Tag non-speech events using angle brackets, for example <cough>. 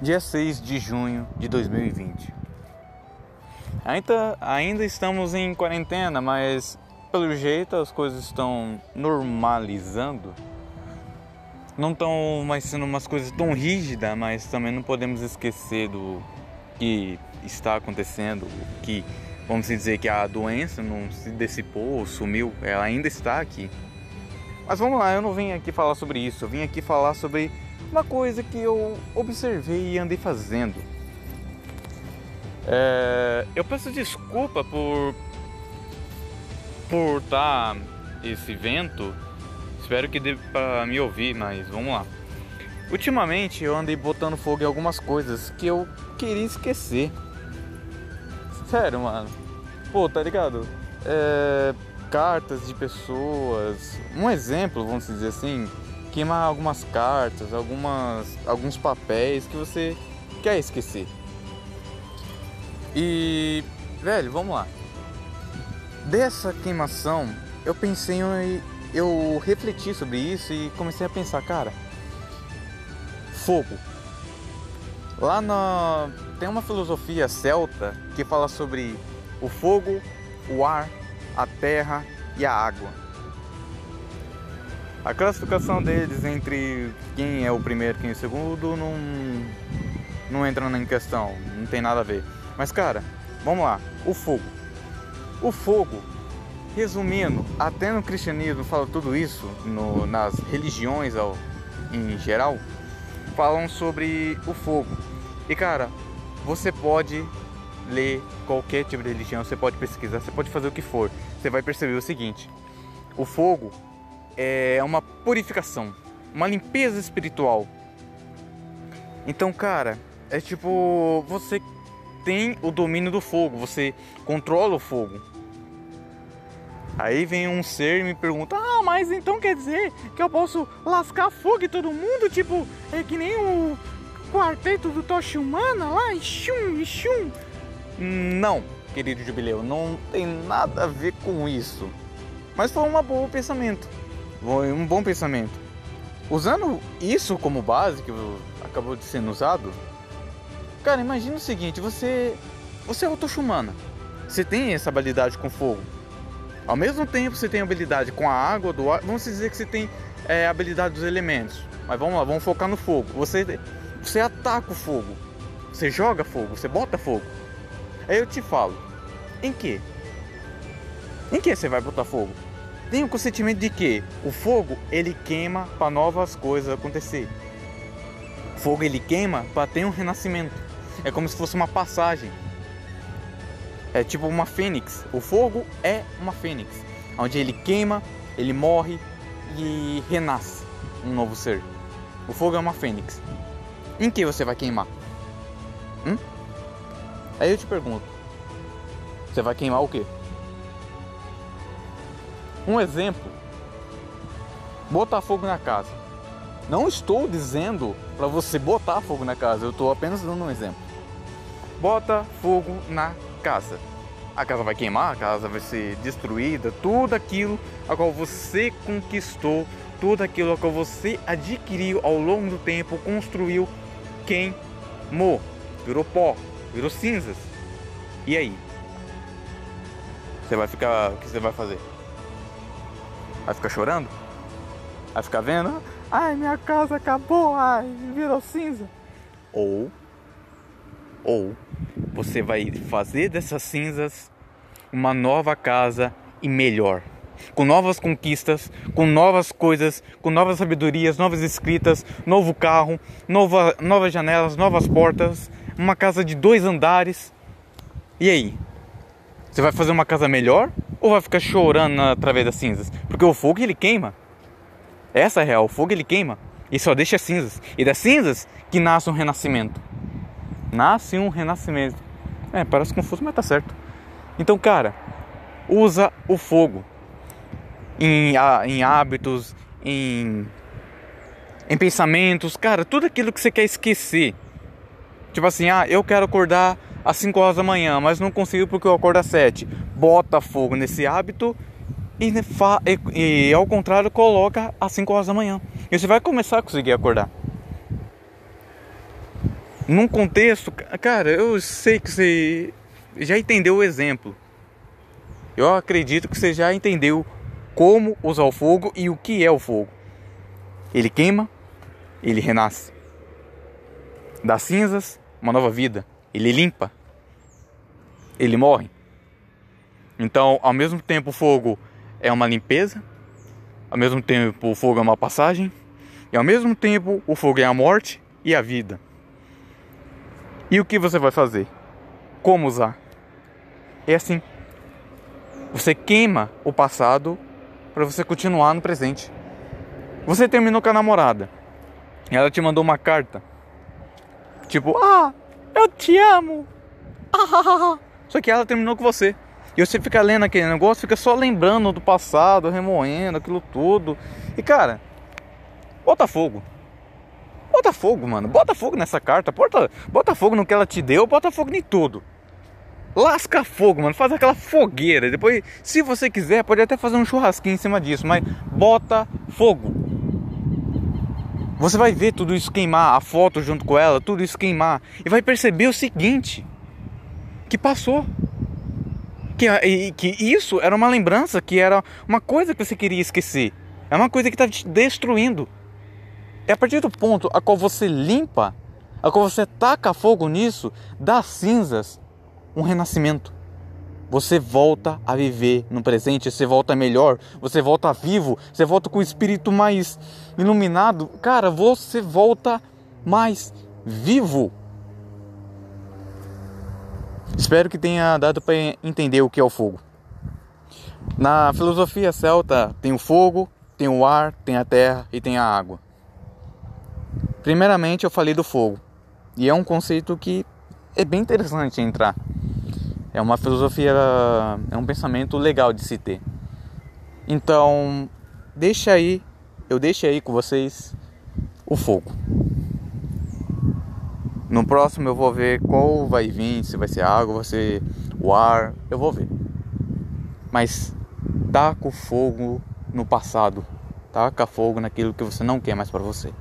dia 6 de junho de 2020. Ainda, ainda estamos em quarentena, mas pelo jeito as coisas estão normalizando. Não estão mais sendo umas coisas tão rígidas, mas também não podemos esquecer do que está acontecendo, que vamos dizer que a doença não se dissipou, sumiu, ela ainda está aqui. Mas vamos lá, eu não vim aqui falar sobre isso, eu vim aqui falar sobre uma coisa que eu observei e andei fazendo. É, eu peço desculpa por por tá esse vento. Espero que dê para me ouvir, mas vamos lá. Ultimamente eu andei botando fogo em algumas coisas que eu queria esquecer. Sério, mano. Pô, tá ligado? É, cartas de pessoas. Um exemplo, vamos dizer assim, queimar algumas cartas, algumas, alguns papéis que você quer esquecer. E, velho, vamos lá. Dessa queimação, eu pensei, eu refleti sobre isso e comecei a pensar, cara, fogo. Lá na tem uma filosofia celta que fala sobre o fogo, o ar, a terra e a água. A classificação deles entre quem é o primeiro e quem é o segundo não, não entra em questão, não tem nada a ver. Mas cara, vamos lá, o fogo. O fogo, resumindo, até no cristianismo fala tudo isso, no, nas religiões ao, em geral, falam sobre o fogo. E cara, você pode ler qualquer tipo de religião, você pode pesquisar, você pode fazer o que for. Você vai perceber o seguinte: o fogo é uma purificação, uma limpeza espiritual. Então, cara, é tipo você tem o domínio do fogo, você controla o fogo. Aí vem um ser e me pergunta: Ah, mas então quer dizer que eu posso lascar fogo em todo mundo? Tipo, é que nem o quarteto do Tocha Humana lá? Ixum, ixum. Não, querido jubileu, não tem nada a ver com isso. Mas foi um bom pensamento. Um bom pensamento. Usando isso como base, que acabou de sendo usado, Cara, imagina o seguinte, você. Você é o Toshumana. Você tem essa habilidade com fogo. Ao mesmo tempo você tem habilidade com a água, do ar. Vamos dizer que você tem é, habilidade dos elementos. Mas vamos lá, vamos focar no fogo. Você, você ataca o fogo. Você joga fogo, você bota fogo. Aí eu te falo, em que? Em que você vai botar fogo? Tem o consentimento de que o fogo ele queima para novas coisas acontecer. O fogo ele queima para ter um renascimento. É como se fosse uma passagem. É tipo uma fênix. O fogo é uma fênix, onde ele queima, ele morre e renasce um novo ser. O fogo é uma fênix. Em que você vai queimar? Hum? Aí eu te pergunto: você vai queimar o quê? Um exemplo: botar fogo na casa. Não estou dizendo para você botar fogo na casa, eu estou apenas dando um exemplo bota fogo na casa. A casa vai queimar, a casa vai ser destruída, tudo aquilo a qual você conquistou, tudo aquilo a qual você adquiriu ao longo do tempo, construiu, queimou, virou pó, virou cinzas. E aí? Você vai ficar, o que você vai fazer? Vai ficar chorando? Vai ficar vendo? Ai, minha casa acabou, ai, virou cinza. Ou ou você vai fazer dessas cinzas uma nova casa e melhor. Com novas conquistas, com novas coisas, com novas sabedorias, novas escritas, novo carro, nova, novas janelas, novas portas, uma casa de dois andares. E aí? Você vai fazer uma casa melhor ou vai ficar chorando através das cinzas? Porque o fogo ele queima. Essa é a real, o fogo ele queima e só deixa cinzas. E das cinzas que nasce um renascimento nasce um renascimento. É, parece confuso, mas tá certo. Então, cara, usa o fogo em, em hábitos, em, em pensamentos, cara, tudo aquilo que você quer esquecer. Tipo assim, ah, eu quero acordar às 5 horas da manhã, mas não consigo porque eu acordo às 7. Bota fogo nesse hábito e, e, e ao contrário, coloca às 5 horas da manhã. E você vai começar a conseguir acordar. num contexto, cara, eu sei que você já entendeu o exemplo. Eu acredito que você já entendeu como usar o fogo e o que é o fogo. Ele queima, ele renasce. Das cinzas, uma nova vida. Ele limpa, ele morre. Então, ao mesmo tempo, o fogo é uma limpeza, ao mesmo tempo, o fogo é uma passagem, e ao mesmo tempo, o fogo é a morte e a vida. E o que você vai fazer? Como usar? É assim. Você queima o passado para você continuar no presente. Você terminou com a namorada. Ela te mandou uma carta. Tipo, ah, eu te amo. Ah, <laughs> só que ela terminou com você. E você fica lendo aquele negócio, fica só lembrando do passado, remoendo aquilo tudo. E cara, bota fogo. Bota fogo, mano. Bota fogo nessa carta. Bota, bota fogo no que ela te deu, bota fogo em tudo. Lasca fogo, mano. Faz aquela fogueira. Depois, se você quiser, pode até fazer um churrasquinho em cima disso, mas bota fogo. Você vai ver tudo isso queimar, a foto junto com ela, tudo isso queimar. E vai perceber o seguinte: que passou. Que, que isso era uma lembrança, que era uma coisa que você queria esquecer. É uma coisa que está te destruindo. É a partir do ponto a qual você limpa, a qual você taca fogo nisso, dá cinzas um renascimento. Você volta a viver no presente, você volta melhor, você volta vivo, você volta com o espírito mais iluminado. Cara, você volta mais vivo. Espero que tenha dado para entender o que é o fogo. Na filosofia celta tem o fogo, tem o ar, tem a terra e tem a água. Primeiramente eu falei do fogo. E é um conceito que é bem interessante entrar. É uma filosofia, é um pensamento legal de se ter. Então, deixa aí, eu deixo aí com vocês o fogo. No próximo eu vou ver qual vai vir, se vai ser água, vai ser o ar, eu vou ver. Mas taca o fogo no passado, taca fogo naquilo que você não quer mais para você.